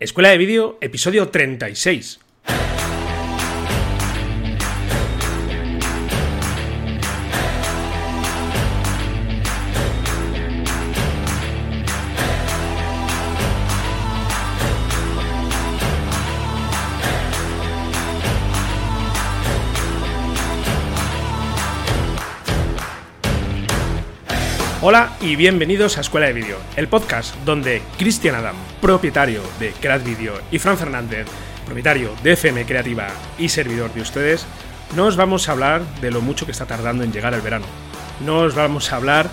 Escuela de Vídeo, episodio 36. Y bienvenidos a Escuela de Vídeo, el podcast donde Cristian Adam, propietario de Creat Video, y Fran Fernández, propietario de FM Creativa y servidor de ustedes, nos vamos a hablar de lo mucho que está tardando en llegar el verano. Nos vamos a hablar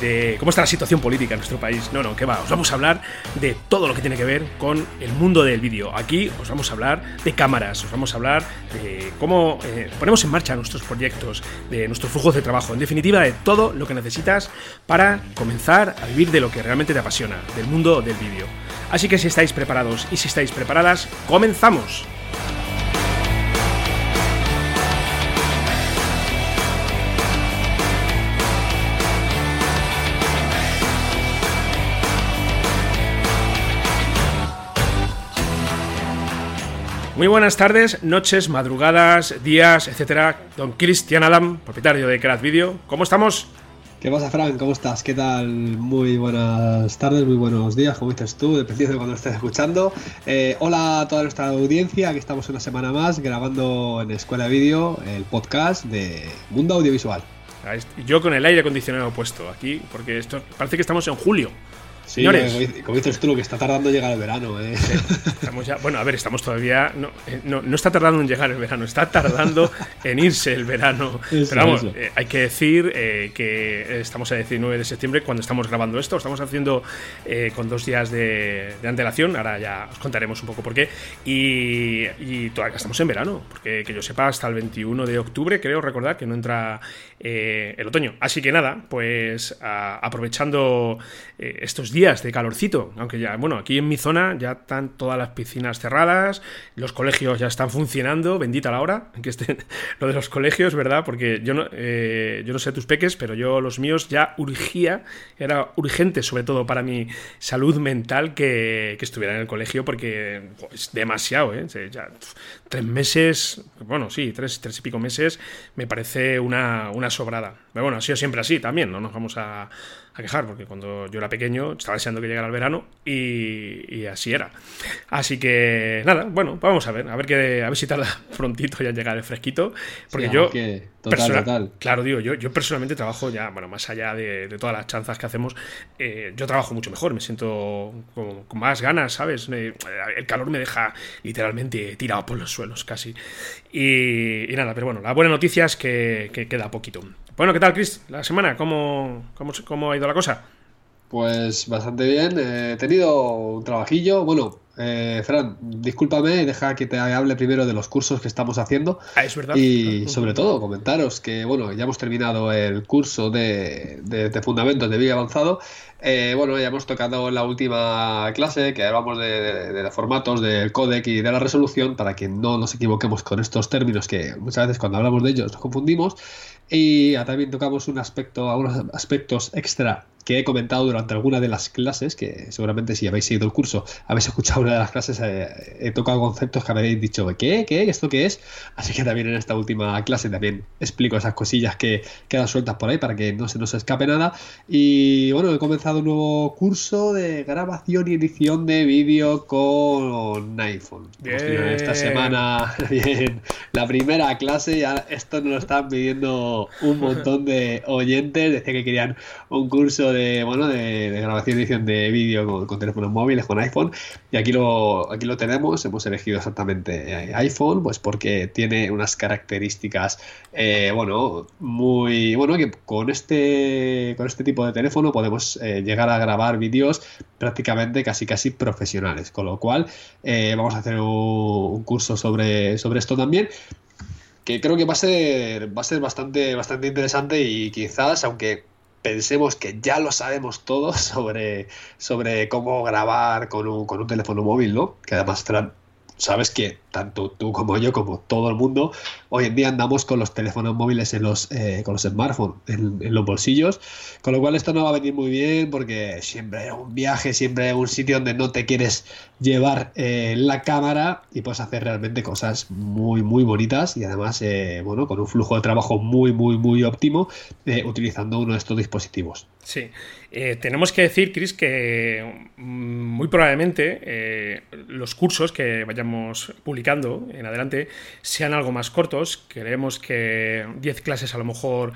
de cómo está la situación política en nuestro país. No, no, que va. Os vamos a hablar de todo lo que tiene que ver con el mundo del vídeo. Aquí os vamos a hablar de cámaras, os vamos a hablar de cómo eh, ponemos en marcha nuestros proyectos, de nuestros flujos de trabajo, en definitiva de todo lo que necesitas para comenzar a vivir de lo que realmente te apasiona, del mundo del vídeo. Así que si estáis preparados y si estáis preparadas, comenzamos. Muy buenas tardes, noches, madrugadas, días, etcétera. Don Cristian Adam, propietario de Craft Video. ¿Cómo estamos? ¿Qué pasa, Frank? ¿Cómo estás? ¿Qué tal? Muy buenas tardes, muy buenos días, como dices tú, dependiendo de cuando estés escuchando. Eh, hola a toda nuestra audiencia, aquí estamos una semana más grabando en Escuela Video el podcast de Mundo Audiovisual. Yo con el aire acondicionado puesto aquí, porque esto parece que estamos en julio. Sí, Señores. como dices tú, lo que está tardando en llegar el verano. ¿eh? bueno, a ver, estamos todavía. Eh, no, no, está tardando en llegar el verano, está tardando en irse el verano. Pero vamos, eh, hay que decir que estamos a 19 de septiembre cuando estamos grabando esto. Estamos haciendo con dos días de, antelación. Ahora ya os contaremos un poco por qué. Y, todavía estamos en verano, porque que yo sepa, hasta el 21 de octubre, creo recordar que no entra el otoño. Así que nada, pues aprovechando estos días de calorcito, aunque ya, bueno, aquí en mi zona ya están todas las piscinas cerradas, los colegios ya están funcionando, bendita la hora, que estén lo de los colegios, ¿verdad? Porque yo no, eh, yo no sé tus peques, pero yo los míos ya urgía, era urgente sobre todo para mi salud mental que, estuviera en el colegio porque es demasiado, ¿eh? Tres meses, bueno, sí, tres, tres y pico meses, me parece una, una sobrada. Pero bueno, ha sido siempre así también, no nos vamos a a quejar, porque cuando yo era pequeño estaba deseando que llegara el verano y, así era. Así que nada, bueno, vamos a ver, a ver, que, a ver si tarda prontito ya llegar el fresquito, porque yo... Claro, digo, yo, yo personalmente trabajo ya, bueno, más allá de, todas las chanzas que hacemos, eh, yo trabajo mucho mejor, me siento con, más ganas, ¿sabes? el calor me deja literalmente tirado por los suelos casi. Y, nada, pero bueno, la buena noticia es que, que queda poquito. Bueno, ¿qué tal, Chris? La semana, ¿cómo, cómo, ha ido la cosa? Pues bastante bien. He tenido un trabajillo. Bueno, eh, Fran, discúlpame, deja que te hable primero de los cursos que estamos haciendo. Ah, es verdad. Y sobre todo, comentaros que, bueno, ya hemos terminado el curso de, de, Fundamentos de Vídeo Avanzado. Eh, bueno, ya hemos tocado la última clase que hablamos de, de, formatos, del codec y de la resolución para que no nos equivoquemos con estos términos que muchas veces cuando hablamos de ellos nos confundimos. Y también tocamos un aspecto, algunos aspectos extra que he comentado durante alguna de las clases, que seguramente si habéis seguido el curso, habéis escuchado una de las clases, eh, he tocado conceptos que habéis dicho, ¿qué? ¿Qué? ¿Esto qué es? Así que también en esta última clase también explico esas cosillas que quedan sueltas por ahí para que no se nos escape nada. Y bueno, he comenzado un nuevo curso de grabación y edición de vídeo con iPhone. Esta semana, bien, la primera clase, ya esto nos lo están pidiendo un montón de oyentes, decía que querían un curso de, bueno, de, grabación y edición de vídeo con, teléfonos móviles, con iPhone. Y aquí lo, aquí lo tenemos. Hemos elegido exactamente eh, iPhone, pues porque tiene unas características, eh, bueno, muy, bueno, que con este, con este tipo de teléfono podemos eh, llegar a grabar vídeos prácticamente casi casi profesionales. Con lo cual, vamos a hacer un, curso sobre, sobre esto también que creo que va a ser va a ser bastante bastante interesante y quizás aunque pensemos que ya lo sabemos todos sobre, sobre cómo grabar con un, con un teléfono móvil, ¿no? Que además sabes que tanto tú como yo, como todo el mundo, hoy en día andamos con los teléfonos móviles en los, eh, con los smartphones, en, los bolsillos, con lo cual esto no va a venir muy bien porque siempre hay un viaje, siempre hay un sitio donde no te quieres llevar eh, la cámara y puedes hacer realmente cosas muy, muy bonitas y además, eh, bueno, con un flujo de trabajo muy, muy, muy óptimo utilizando uno de estos dispositivos. Sí, tenemos que decir, Chris, que mm, muy probablemente los cursos que vayamos publicando en adelante sean algo más cortos. Queremos que 10 clases a lo mejor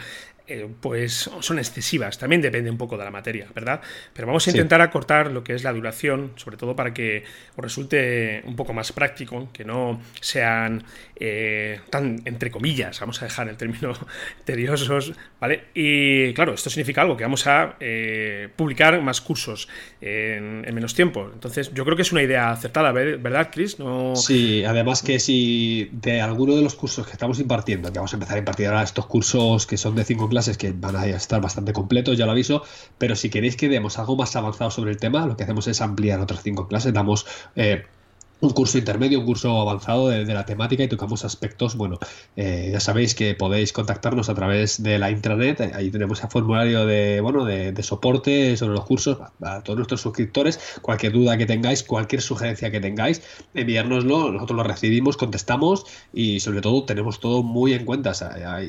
eh, pues son excesivas. También depende un poco de la materia, ¿verdad? Pero vamos a intentar acortar lo que es la duración, sobre todo para que os resulte un poco más práctico, que no sean eh, tan entre comillas, vamos a dejar el término tediosos, ¿vale? Y claro, esto significa algo, que vamos a eh, publicar más cursos en, menos tiempo. Entonces, yo creo que es una idea acertada, ¿verdad, Chris? No... Sí, además que si de alguno de los cursos que estamos impartiendo, que vamos a empezar a impartir ahora estos cursos que son de cinco clases, es que van a estar bastante completos, ya lo aviso, pero si queréis que demos algo más avanzado sobre el tema, lo que hacemos es ampliar otras cinco clases, damos... Eh, un curso intermedio, un curso avanzado de, la temática y tocamos aspectos. Bueno, eh, ya sabéis que podéis contactarnos a través de la intranet. Ahí tenemos el formulario de, bueno, de, soporte sobre los cursos a, todos nuestros suscriptores. Cualquier duda que tengáis, cualquier sugerencia que tengáis, enviárnoslo. Nosotros lo recibimos, contestamos y sobre todo tenemos todo muy en cuenta.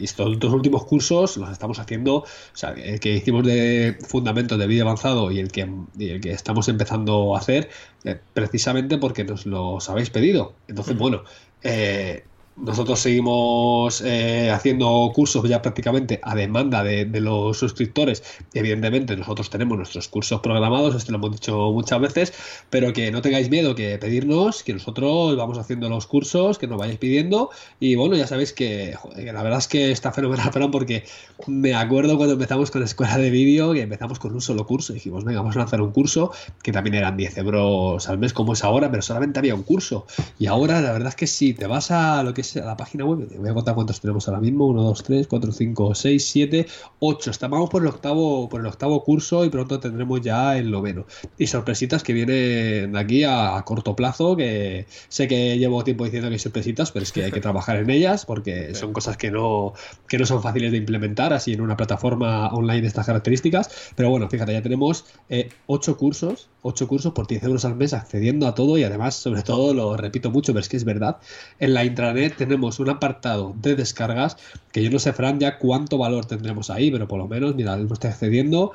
estos dos últimos cursos los estamos haciendo, o sea, el que hicimos de fundamentos de vídeo avanzado y el que, el que estamos empezando a hacer, eh, precisamente porque nos lo habéis pedido. Entonces, bueno, eh, nosotros seguimos eh, haciendo cursos ya prácticamente a demanda de, los suscriptores. Evidentemente, nosotros tenemos nuestros cursos programados, esto lo hemos dicho muchas veces, pero que no tengáis miedo que pedirnos, que nosotros vamos haciendo los cursos, que nos vayáis pidiendo. Y bueno, ya sabéis que, la verdad es que está fenomenal, porque me acuerdo cuando empezamos con la escuela de vídeo, que empezamos con un solo curso. Dijimos, venga, vamos a hacer un curso, que también eran 10 euros al mes, como es ahora, pero solamente había un curso. Y ahora, la verdad es que si te vas a lo que a la página web, voy a contar cuántos tenemos ahora mismo, 1, 2, 3, 4, 5, 6, 7, 8, estamos por el octavo, por el octavo curso y pronto tendremos ya el noveno. Y sorpresitas que vienen aquí a, corto plazo, que sé que llevo tiempo diciendo que hay sorpresitas, pero es que hay que trabajar en ellas porque son cosas que no, que no son fáciles de implementar así en una plataforma online de estas características. Pero bueno, fíjate, ya tenemos eh, 8 cursos, 8 cursos por 10 euros al mes accediendo a todo y además, sobre todo, lo repito mucho, pero es que es verdad, en la intranet tenemos un apartado de descargas que yo no sé, Fran, ya cuánto valor tendremos ahí, pero por lo menos, mira, no estoy accediendo.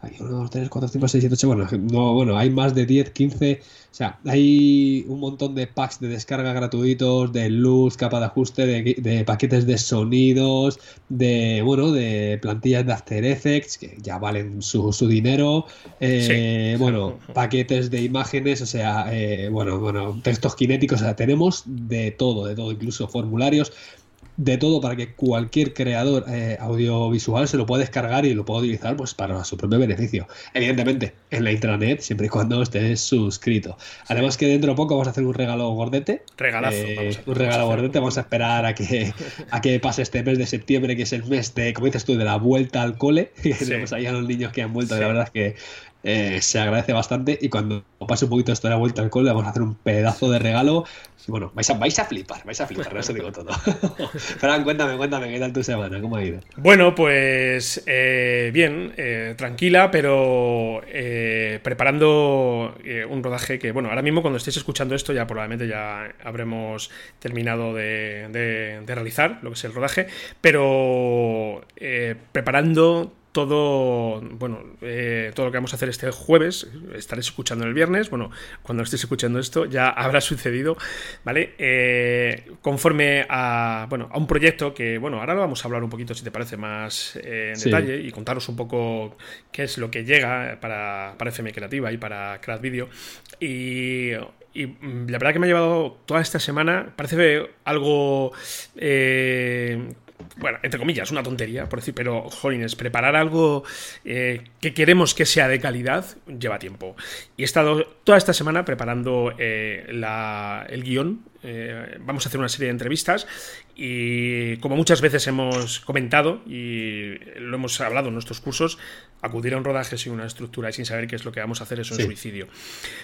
Hay 1, 2, 3, 4, 5, 6, 7, 8. Bueno, no, bueno, hay más de 10, 15. O sea, hay un montón de packs de descarga gratuitos, de luz, capa de ajuste, de, paquetes de sonidos, de, bueno, de plantillas de After Effects, que ya valen su, su dinero. Eh, bueno, paquetes de imágenes, o sea, eh, bueno, bueno, textos cinéticos. O sea, tenemos de todo, de todo, incluso formularios de todo para que cualquier creador eh, audiovisual se lo pueda descargar y lo pueda utilizar pues para su propio beneficio. Evidentemente, en la intranet, siempre y cuando estés suscrito. Además que dentro de poco vamos a hacer un regalo gordete. Regalazo. Eh, un regalo gordete. Vamos a esperar a que, a que pase este mes de septiembre, que es el mes de, como dices tú, de la vuelta al cole. Que tenemos ahí a los niños que han vuelto. la verdad es que eh, se agradece bastante y cuando pase un poquito esto de la vuelta al cole vamos a hacer un pedazo de regalo bueno, vais a, flipar, vais a flipar, eso digo todo. Fran, cuéntame, cuéntame, ¿qué tal tu semana? ¿Cómo ha ido? Bueno, pues eh, bien, eh, tranquila, pero preparando un rodaje que, bueno, ahora mismo cuando estéis escuchando esto ya probablemente ya habremos terminado de realizar lo que es el rodaje, pero preparando todo, bueno, eh, todo lo que vamos a hacer este jueves, estaréis escuchando el viernes, bueno, cuando estéis escuchando esto ya habrá sucedido, ¿vale? Eh, conforme a, bueno, a un proyecto que, bueno, ahora lo vamos a hablar un poquito, si te parece, más eh, en detalle y contaros un poco qué es lo que llega para, para FM Creativa y para Craft Video. Y, y la verdad que me ha llevado toda esta semana, parece algo bueno, entre comillas, una tontería, por decir, pero, jolines, preparar algo eh, que queremos que sea de calidad lleva tiempo. Y he estado toda esta semana preparando eh, el guion eh, vamos a hacer una serie de entrevistas y como muchas veces hemos comentado y lo hemos hablado en nuestros cursos, acudir a un rodaje sin una estructura y sin saber qué es lo que vamos a hacer es un suicidio.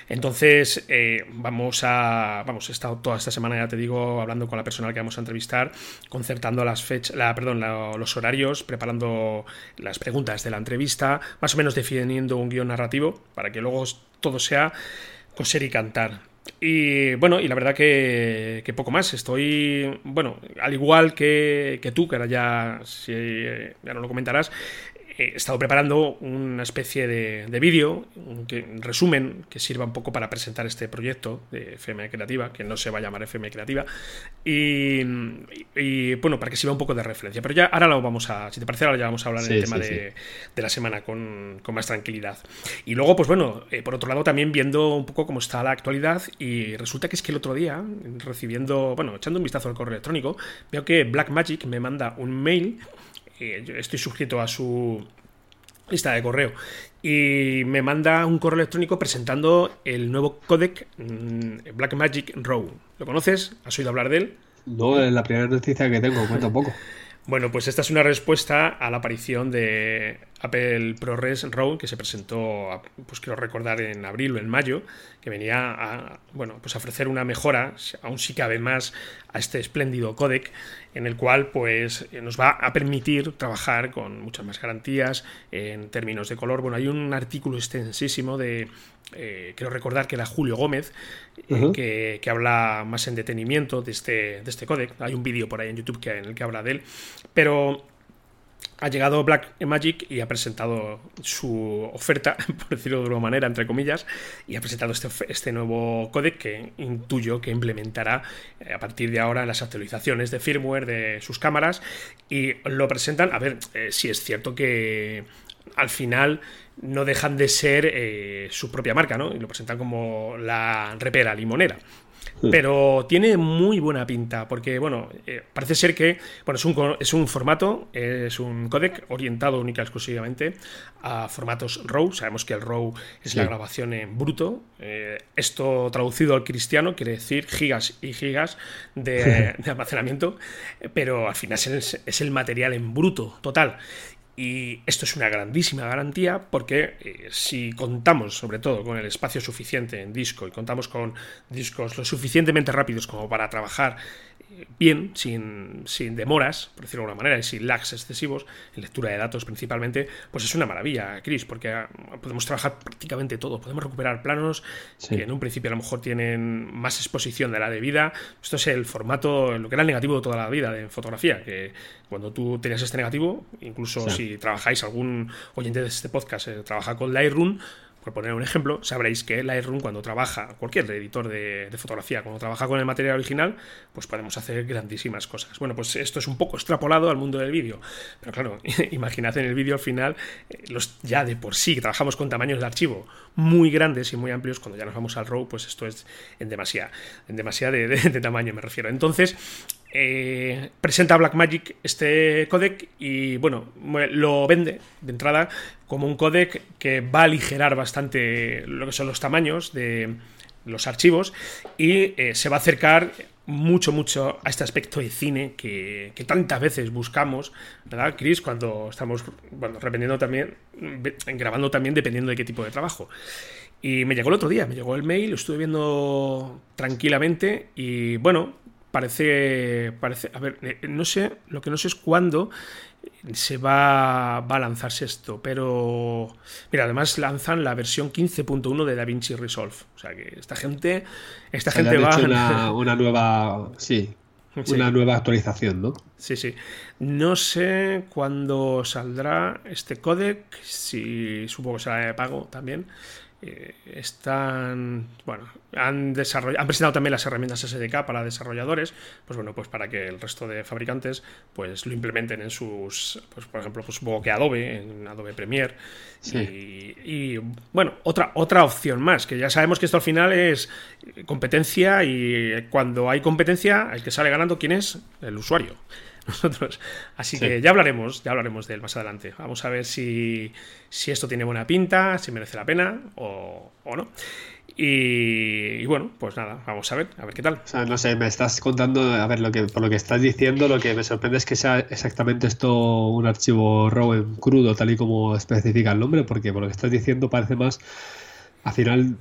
Entonces, eh, vamos a. Vamos, he estado toda esta semana, ya te digo, hablando con la persona que vamos a entrevistar, concertando las fechas, la, perdón, los horarios, preparando las preguntas de la entrevista, más o menos definiendo un guion narrativo para que luego todo sea coser y cantar. Y bueno, y la verdad que, que, poco más. Estoy, bueno, al igual que, que tú, que ahora ya, si, ya no lo comentarás, he estado preparando una especie de, de vídeo, un, resumen que sirva un poco para presentar este proyecto de FM Creativa, que no se va a llamar FM Creativa, y, bueno, para que sirva un poco de referencia. Pero ya ahora lo vamos a, si te parece, ahora ya vamos a hablar del tema de, de, la semana con, con, más tranquilidad. Y luego, pues bueno, eh, por otro lado, también viendo un poco cómo está la actualidad, y resulta que es que el otro día, recibiendo, bueno, echando un vistazo al correo electrónico, veo que Blackmagic me manda un mail estoy suscrito a su lista de correo y me manda un correo electrónico presentando el nuevo codec mm, Blackmagic Raw. ¿Lo conoces? ¿Has oído hablar de él? No, es la primera noticia que tengo, cuenta un poco. Bueno, pues esta es una respuesta a la aparición de Apple ProRes RAW que se presentó, pues quiero recordar, en abril o en mayo, que venía a, bueno, pues a ofrecer una mejora, aún sí cabe más, a este espléndido codec, en el cual pues nos va a permitir trabajar con muchas más garantías en términos de color. Bueno, hay un artículo extensísimo de eh, quiero recordar que era Julio Gómez, eh, que, habla más en detenimiento de este, de este códec. Hay un vídeo por ahí en YouTube que, en el que habla de él. Pero ha llegado Black Magic y ha presentado su oferta, por decirlo de alguna manera, entre comillas, y ha presentado este, este nuevo códec que intuyo que implementará eh, a partir de ahora las actualizaciones de firmware de sus cámaras y lo presentan, a ver, si es cierto que al final no dejan de ser eh, su propia marca, ¿no? Y lo presentan como la repera limonera. Hmm. Pero tiene muy buena pinta, porque, bueno, eh, parece ser que, bueno, es un, es un formato, es un codec orientado única y exclusivamente a formatos RAW. Sabemos que el RAW es la grabación en bruto. Eh, esto traducido al cristiano quiere decir gigas y gigas de, almacenamiento, pero al final es es el material en bruto total. Y esto es una grandísima garantía porque eh, si contamos sobre todo con el espacio suficiente en disco y contamos con discos lo suficientemente rápidos como para trabajar bien, sin, sin, demoras, por decirlo de alguna manera, y sin lags excesivos, en lectura de datos principalmente, pues es una maravilla, Chris, porque ah, podemos trabajar prácticamente todo. Podemos recuperar planos que en un principio a lo mejor tienen más exposición de la debida. Esto es el formato, lo que era el negativo de toda la vida de fotografía, que cuando tú tenías este negativo, incluso si trabajáis, algún oyente de este podcast eh, trabaja con Lightroom, por poner un ejemplo, sabréis que Lightroom cuando trabaja, cualquier editor de, fotografía, cuando trabaja con el material original, pues podemos hacer grandísimas cosas. Bueno, pues esto es un poco extrapolado al mundo del vídeo, pero claro, imaginad en el vídeo al final, eh, los ya de por sí trabajamos con tamaños de archivo muy grandes y muy amplios, cuando ya nos vamos al RAW, pues esto es en demasiada, en demasiada de tamaño me refiero. Entonces, eh, presenta Blackmagic este codec y bueno, lo vende de entrada como un codec que va a aligerar bastante lo que son los tamaños de los archivos y eh, se va a acercar mucho, mucho a este aspecto de cine que, tantas veces buscamos, ¿verdad, Chris? Cuando estamos, bueno, dependiendo también, grabando también dependiendo de qué tipo de trabajo. Y me llegó el otro día, me llegó el mail, lo estuve viendo tranquilamente y bueno, parece, parece, a ver, eh, no sé, lo que no sé es cuándo se va, va a lanzarse esto, pero mira, además lanzan la versión 15.1 de DaVinci Resolve, o sea que esta gente, esta gente va una, una nueva, sí, una nueva actualización, ¿no? Sí, sí. No sé cuándo saldrá este codec, si supongo que será de pago también, eh, están, bueno, han, desarrollado, han presentado también las herramientas SDK para desarrolladores, pues bueno, pues para que el resto de fabricantes pues lo implementen en sus, pues por ejemplo, pues supongo que Adobe, en Adobe Premiere. Y, bueno, otra, otra opción más, que ya sabemos que esto al final es competencia y cuando hay competencia, el que sale ganando, ¿quién es? El usuario nosotros. Así que ya hablaremos, ya hablaremos de él más adelante. Vamos a ver si, si esto tiene buena pinta, si merece la pena o, no. Y, bueno, pues nada, vamos a ver, a ver qué tal. O sea, no sé, me estás contando, a ver, lo que, por lo que estás diciendo, lo que me sorprende es que sea exactamente esto un archivo RAW en crudo, tal y como especifica el nombre, porque por lo que estás diciendo parece más, al final,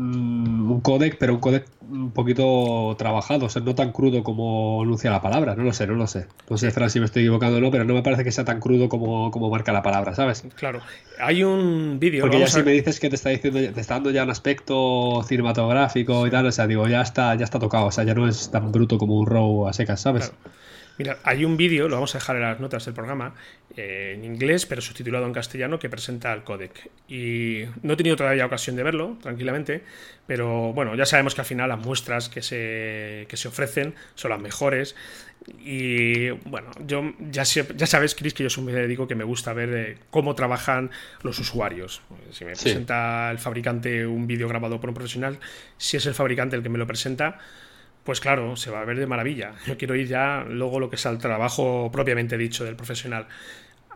Mm, un codec, pero un codec un poquito trabajado, o sea, no tan crudo como anuncia la palabra, no lo sé, no lo sé. No sé, Fran, si me estoy equivocando o no, pero no me parece que sea tan crudo como, como marca la palabra, ¿sabes? Claro, hay un vídeo. Porque ya si me dices que te está diciendo, te está dando ya un aspecto cinematográfico y tal, o sea, digo, ya está, ya está tocado, o sea, ya no es tan bruto como un RAW a secas, ¿sabes? Mira, hay un vídeo, lo vamos a dejar en las notas del programa, eh, en inglés, pero subtitulado en castellano, que presenta el codec. Y no he tenido todavía ocasión de verlo, tranquilamente, pero bueno, ya sabemos que al final las muestras que se, que se ofrecen son las mejores. Y bueno, yo ya, ya sabes, Chris, que yo soy un médico que me gusta ver eh, cómo trabajan los usuarios. Si me presenta el fabricante un vídeo grabado por un profesional, si es el fabricante el que me lo presenta, pues claro, se va a ver de maravilla. Yo quiero ir ya luego lo que es al trabajo propiamente dicho del profesional.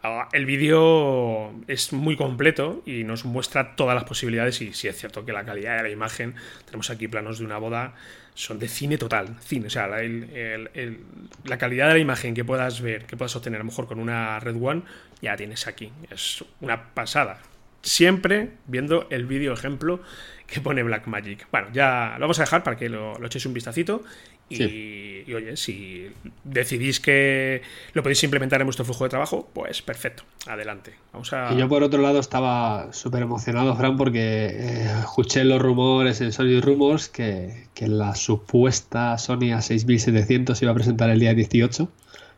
Ah, el vídeo es muy completo y nos muestra todas las posibilidades y sí es cierto que la calidad de la imagen, tenemos aquí planos de una boda, son de cine total, cine, o sea, la, la calidad de la imagen que puedas ver, que puedas obtener a lo mejor con una Red One, ya tienes aquí, es una pasada. Siempre viendo el vídeo ejemplo que pone Black Magic. Bueno, ya lo vamos a dejar para que lo, echéis un vistacito. Y, oye, si decidís que lo podéis implementar en vuestro flujo de trabajo, pues perfecto, adelante. Vamos a... Y yo por otro lado estaba súper emocionado, Fran, porque eh, escuché los rumores en Sony Rumors que, que la supuesta Sony A6700 iba a presentar el día 18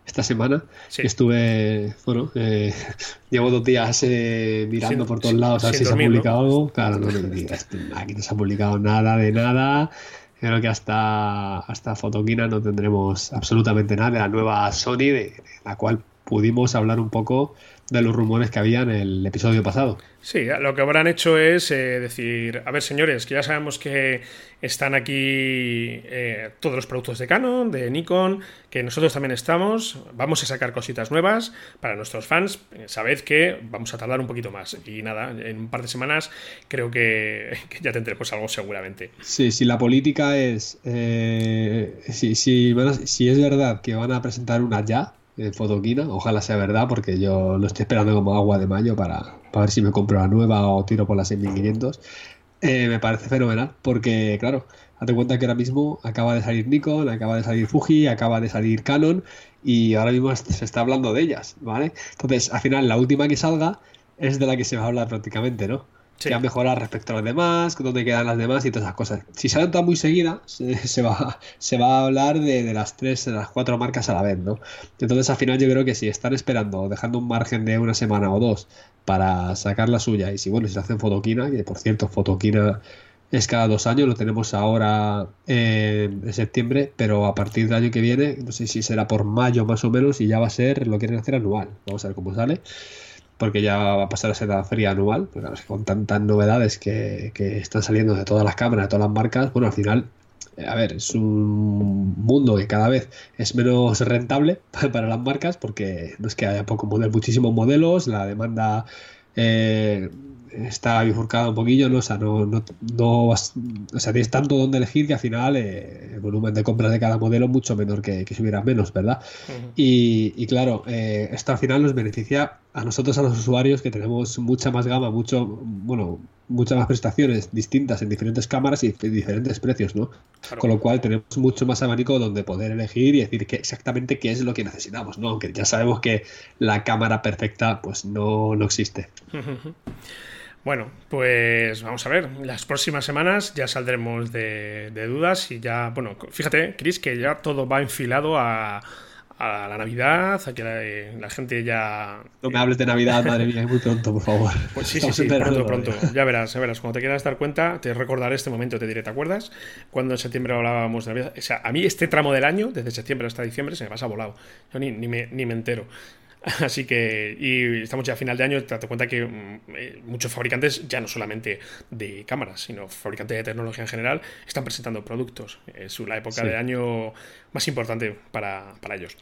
esta semana. Estuve, bueno, eh, llevo dos días eh, mirando por todos lados a ver si se ha publicado algo. Claro, no me digas, aquí no se ha publicado nada de nada. Creo que hasta, hasta Fotoquina no tendremos absolutamente nada de la nueva Sony, de la cual pudimos hablar un poco de los rumores que había en el episodio pasado. Sí, lo que habrán hecho es eh, decir, a ver señores, que ya sabemos que están aquí eh, todos los productos de Canon, de Nikon, que nosotros también estamos, vamos a sacar cositas nuevas para nuestros fans, eh, sabed que vamos a tardar un poquito más y nada, en un par de semanas creo que, ya tendremos algo seguramente. Sí, si la política es, si, si es verdad que van a presentar una ya, Fotoquina. Ojalá sea verdad, porque yo lo estoy esperando como agua de mayo para, ver si me compro la nueva o tiro por la 6500. Eh, me parece fenomenal, porque, claro, date cuenta que ahora mismo acaba de salir Nikon, acaba de salir Fuji, acaba de salir Canon, y ahora mismo se está hablando de ellas, ¿vale? Entonces, al final, la última que salga es de la que se va a hablar prácticamente, ¿no? Que ha mejorado respecto a los demás, dónde quedan las demás y todas esas cosas. Si salen todas muy seguida, se, va, se va a hablar de, las tres, de las cuatro marcas a la vez, ¿no? Entonces al final yo creo que si están esperando, dejando un margen de una semana o dos para sacar la suya, y si bueno, si se hacen fotoquina, que por cierto, fotoquina es cada dos años, lo tenemos ahora en, septiembre, pero a partir del año que viene, no sé si será por mayo más o menos, y ya va a ser, lo quieren hacer anual. Vamos a ver cómo sale porque ya va a pasar a ser la feria anual, con tantas novedades que, están saliendo de todas las cámaras, de todas las marcas, bueno, al final, eh, a ver, es un mundo que cada vez es menos rentable para las marcas, porque no es que haya poco modelo, muchísimos modelos, la demanda eh, está bifurcada un poquillo, ¿no? O sea, no, no, o sea, tienes tanto donde elegir que al final eh, el volumen de compras de cada modelo es mucho menor que, si hubiera menos, ¿verdad? y, claro, eh, esto al final nos beneficia a nosotros, a los usuarios, que tenemos mucha más gama, mucho, bueno, muchas más prestaciones distintas en diferentes cámaras y diferentes precios, ¿no? Con lo cual tenemos mucho más abanico donde poder elegir y decir que exactamente qué es lo que necesitamos, ¿no? Aunque ya sabemos que la cámara perfecta pues no, no existe. Bueno, pues vamos a ver. Las próximas semanas ya saldremos de, dudas y ya, bueno, fíjate, Chris, que ya todo va enfilado a, la Navidad, a que la, gente ya. No me hables de Navidad, madre mía, muy pronto, por favor. Pues sí, sí, sí, pronto, pronto. Ya verás, ya verás. Cuando te quieras dar cuenta, te recordaré este momento, te diré, ¿te acuerdas? Cuando en septiembre hablábamos de Navidad. O sea, a mí este tramo del año, desde septiembre hasta diciembre, se me pasa volado. Yo ni, ni, me, ni me entero. Así que, y estamos ya a final de año, te das cuenta que mm, eh, muchos fabricantes, ya no solamente de cámaras, sino fabricantes de tecnología en general, están presentando productos. Es la época de año más importante para, ellos.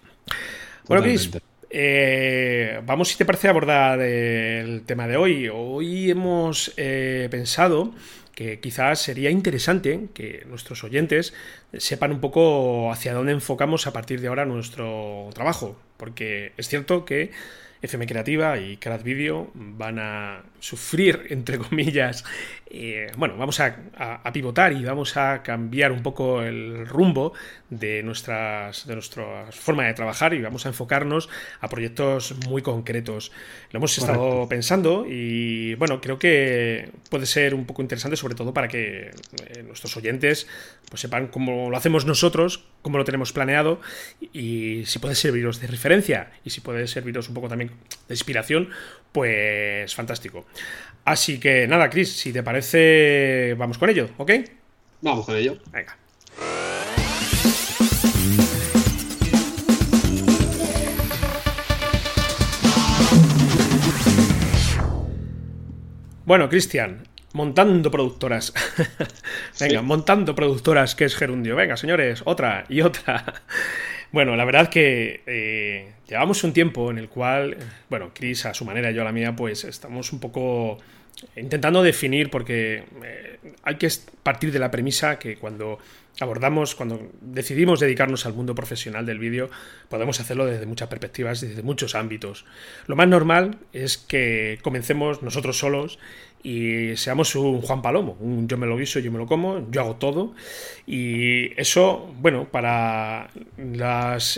Bueno, Chris, eh, vamos, si te parece, a abordar el tema de hoy. Hoy hemos eh, pensado que quizás sería interesante que nuestros oyentes sepan un poco hacia dónde enfocamos a partir de ahora nuestro trabajo, porque es cierto que FM Creativa y Craft Video van a sufrir, entre comillas, eh, bueno, vamos a, pivotar y vamos a cambiar un poco el rumbo de, nuestras, de nuestra forma de trabajar y vamos a enfocarnos a proyectos muy concretos. Lo hemos estado pensando y, bueno, creo que puede ser un poco interesante, sobre todo para que eh, nuestros oyentes pues, sepan cómo lo hacemos nosotros, cómo lo tenemos planeado y si puede serviros de referencia y si puede serviros un poco también de inspiración, pues fantástico. Así que nada, Chris, si te parece, vamos con ello, ¿ok? Vamos con ello. Venga. Bueno, Cristian, montando productoras. Venga, montando productoras, que es Gerundio. Venga, señores, otra y otra. Bueno, la verdad que eh, llevamos un tiempo en el cual, bueno, Chris a su manera, yo a la mía, pues estamos un poco intentando definir, porque eh, hay que partir de la premisa que cuando abordamos, cuando decidimos dedicarnos al mundo profesional del vídeo, podemos hacerlo desde muchas perspectivas, desde muchos ámbitos. Lo más normal es que comencemos nosotros solos y seamos un Juan Palomo, un yo me lo guiso, yo me lo como, yo hago todo. Y eso, bueno, para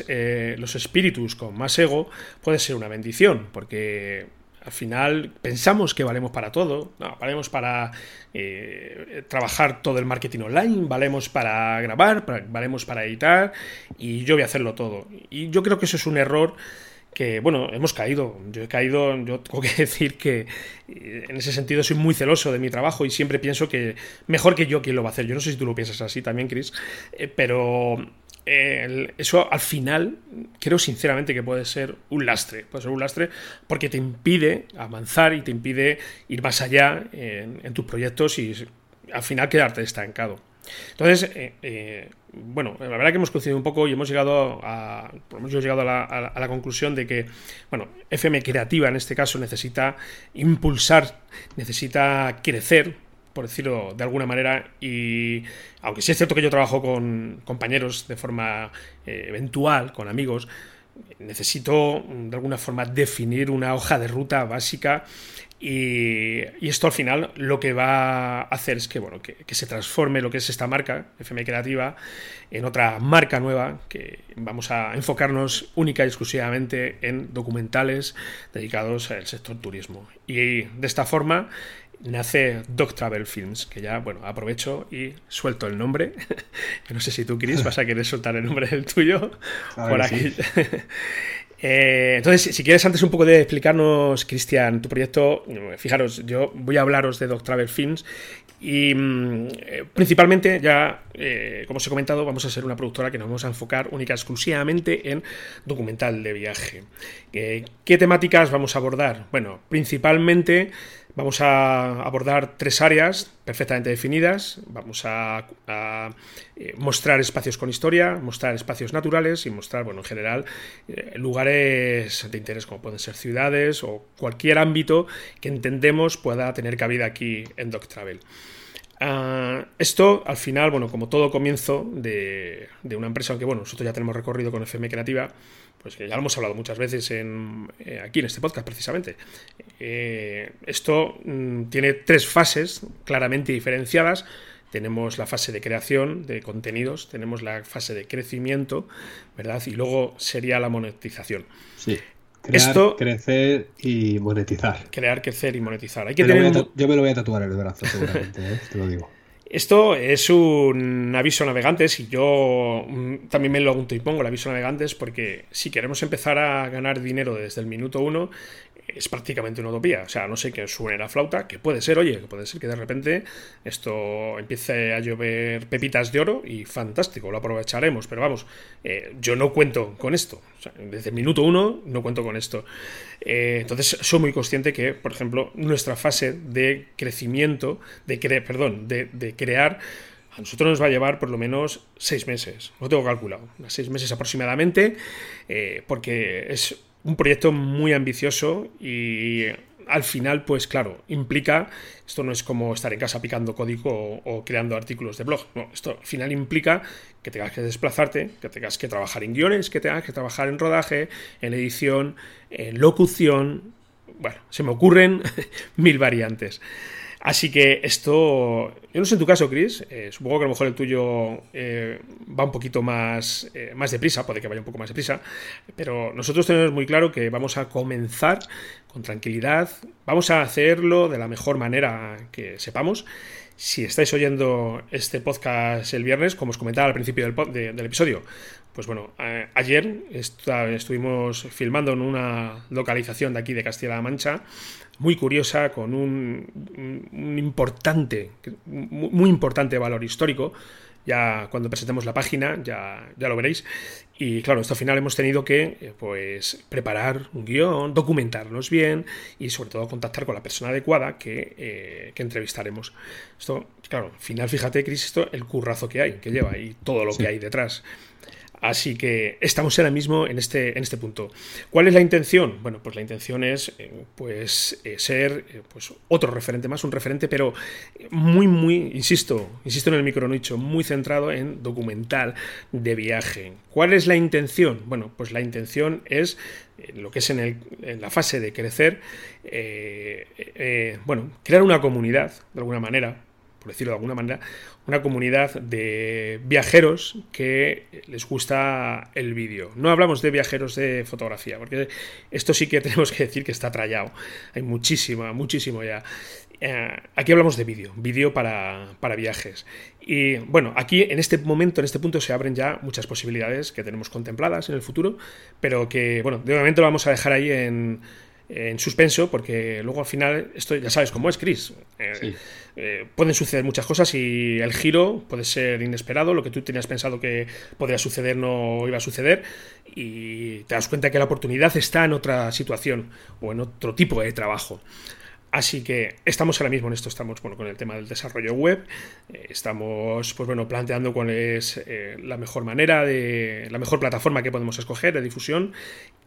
eh, los espíritus con más ego puede ser una bendición, porque al final pensamos que valemos para todo, no, valemos para eh, trabajar todo el marketing online, valemos para grabar, valemos para editar y yo voy a hacerlo todo. Y yo creo que eso es un error que, bueno, hemos caído. Yo he caído, yo tengo que decir que eh, en ese sentido soy muy celoso de mi trabajo y siempre pienso que mejor que yo quien lo va a hacer. Yo no sé si tú lo piensas así también, Chris, eh, pero eso al final creo sinceramente que puede ser un lastre. Puede ser un lastre porque te impide avanzar y te impide ir más allá en tus proyectos y al final quedarte estancado. Entonces, eh, eh, bueno, la verdad que hemos coincidido un poco y hemos llegado a, hemos llegado a la, conclusión de que, bueno, FM Creativa en este caso necesita impulsar, necesita crecer, por decirlo de alguna manera, y aunque sí es cierto que yo trabajo con compañeros de forma eh, eventual, con amigos, necesito de alguna forma definir una hoja de ruta básica y, esto al final lo que va a hacer es que, bueno, que, se transforme lo que es esta marca, FM Creativa, en otra marca nueva que vamos a enfocarnos única y exclusivamente en documentales dedicados al sector turismo. Y de esta forma nace Dog Travel Films, que ya, bueno, aprovecho y suelto el nombre. no sé si tú, Chris, vas a querer soltar el nombre del tuyo por aquí. Eh, entonces, si quieres antes un poco de explicarnos, Cristian, tu proyecto, fijaros, yo voy a hablaros de Dog Travel Films y mm, eh, principalmente, ya eh, como os he comentado, vamos a ser una productora que nos vamos a enfocar única y exclusivamente en documental de viaje. ¿Qué temáticas vamos a abordar? Bueno, principalmente Vamos a abordar tres áreas perfectamente definidas. Vamos a, eh, mostrar espacios con historia, mostrar espacios naturales y mostrar, bueno, en general, eh, lugares de interés como pueden ser ciudades o cualquier ámbito que entendemos pueda tener cabida aquí en Doc Travel. Ah, esto, al final, bueno, como todo comienzo de, de, una empresa, aunque bueno, nosotros ya tenemos recorrido con FM Creativa, pues ya lo hemos hablado muchas veces en, eh, aquí en este podcast precisamente. Eh, esto mm, tiene tres fases claramente diferenciadas. Tenemos la fase de creación de contenidos, tenemos la fase de crecimiento, ¿verdad? Y luego sería la monetización. Sí. Crear, crecer y monetizar. Crear, crecer y monetizar. Hay que yo me lo voy a tatuar en el brazo, seguramente, ¿eh? te lo digo. Esto es un aviso a navegantes y yo mm, también me lo apunto y pongo el aviso a navegantes porque si queremos empezar a ganar dinero desde el minuto uno es prácticamente una utopía. O sea, no sé que suene la flauta, que puede ser, oye, que puede ser que de repente esto empiece a llover pepitas de oro y fantástico, lo aprovecharemos. Pero vamos, eh, yo no cuento con esto. desde el minuto uno no cuento con esto. Eh, entonces, soy muy consciente que, por ejemplo, nuestra fase de crecimiento, de, perdón, de, crear, a nosotros nos va a llevar por lo menos seis meses. Lo tengo calculado, seis meses aproximadamente, eh, porque es un proyecto muy ambicioso y al final, pues claro, implica, esto no es como estar en casa picando código o, creando artículos de blog, no, esto al final implica que tengas que desplazarte, que tengas que trabajar en guiones, que tengas que trabajar en rodaje, en edición, en locución, bueno, se me ocurren mil variantes. Así que esto, yo no sé en tu caso, Chris, eh, supongo que a lo mejor el tuyo eh, va un poquito más, eh, más deprisa, puede que vaya un poco más deprisa, pero nosotros tenemos muy claro que vamos a comenzar con tranquilidad, vamos a hacerlo de la mejor manera que sepamos. Si estáis oyendo este podcast el viernes, como os comentaba al principio del, del episodio, pues bueno, ayer estuvimos filmando en una localización de aquí de Castilla-La Mancha muy curiosa, con un, importante, muy importante valor histórico. Ya cuando presentemos la página, ya, ya lo veréis. Y claro, esto al final hemos tenido que eh, pues, preparar un guion, documentarnos bien y sobre todo contactar con la persona adecuada que, eh, que entrevistaremos. Esto, claro, al final, fíjate, Cris, esto el currazo que hay, que lleva y todo lo que hay detrás. Así que estamos ahora mismo en este, en este punto. ¿Cuál es la intención? Bueno, pues la intención es eh, pues, eh, ser eh, pues, otro referente más, un referente, pero muy, muy, insisto, insisto en el micronicho, muy centrado en documental de viaje. ¿Cuál es la intención? Bueno, pues la intención es lo que es en, el, en la fase de crecer, bueno, crear una comunidad, de alguna manera, por decirlo de alguna manera, una comunidad de viajeros que les gusta el vídeo. No hablamos de viajeros de fotografía, porque esto sí que tenemos que decir que está trallado. Hay muchísimo, muchísimo ya. Eh, aquí hablamos de vídeo, vídeo para, para viajes. Y bueno, aquí en este momento, en este punto, se abren ya muchas posibilidades que tenemos contempladas en el futuro, pero que, bueno, de momento lo vamos a dejar ahí en, en suspenso, porque luego al final, esto ya sabes cómo es, Chris. Eh, eh, pueden suceder muchas cosas y el giro puede ser inesperado, lo que tú tenías pensado que podría suceder no iba a suceder y te das cuenta que la oportunidad está en otra situación o en otro tipo de trabajo. Así que estamos ahora mismo en esto, estamos bueno, con el tema del desarrollo web, eh, estamos pues bueno, planteando cuál es eh, la mejor manera, de la mejor plataforma que podemos escoger de difusión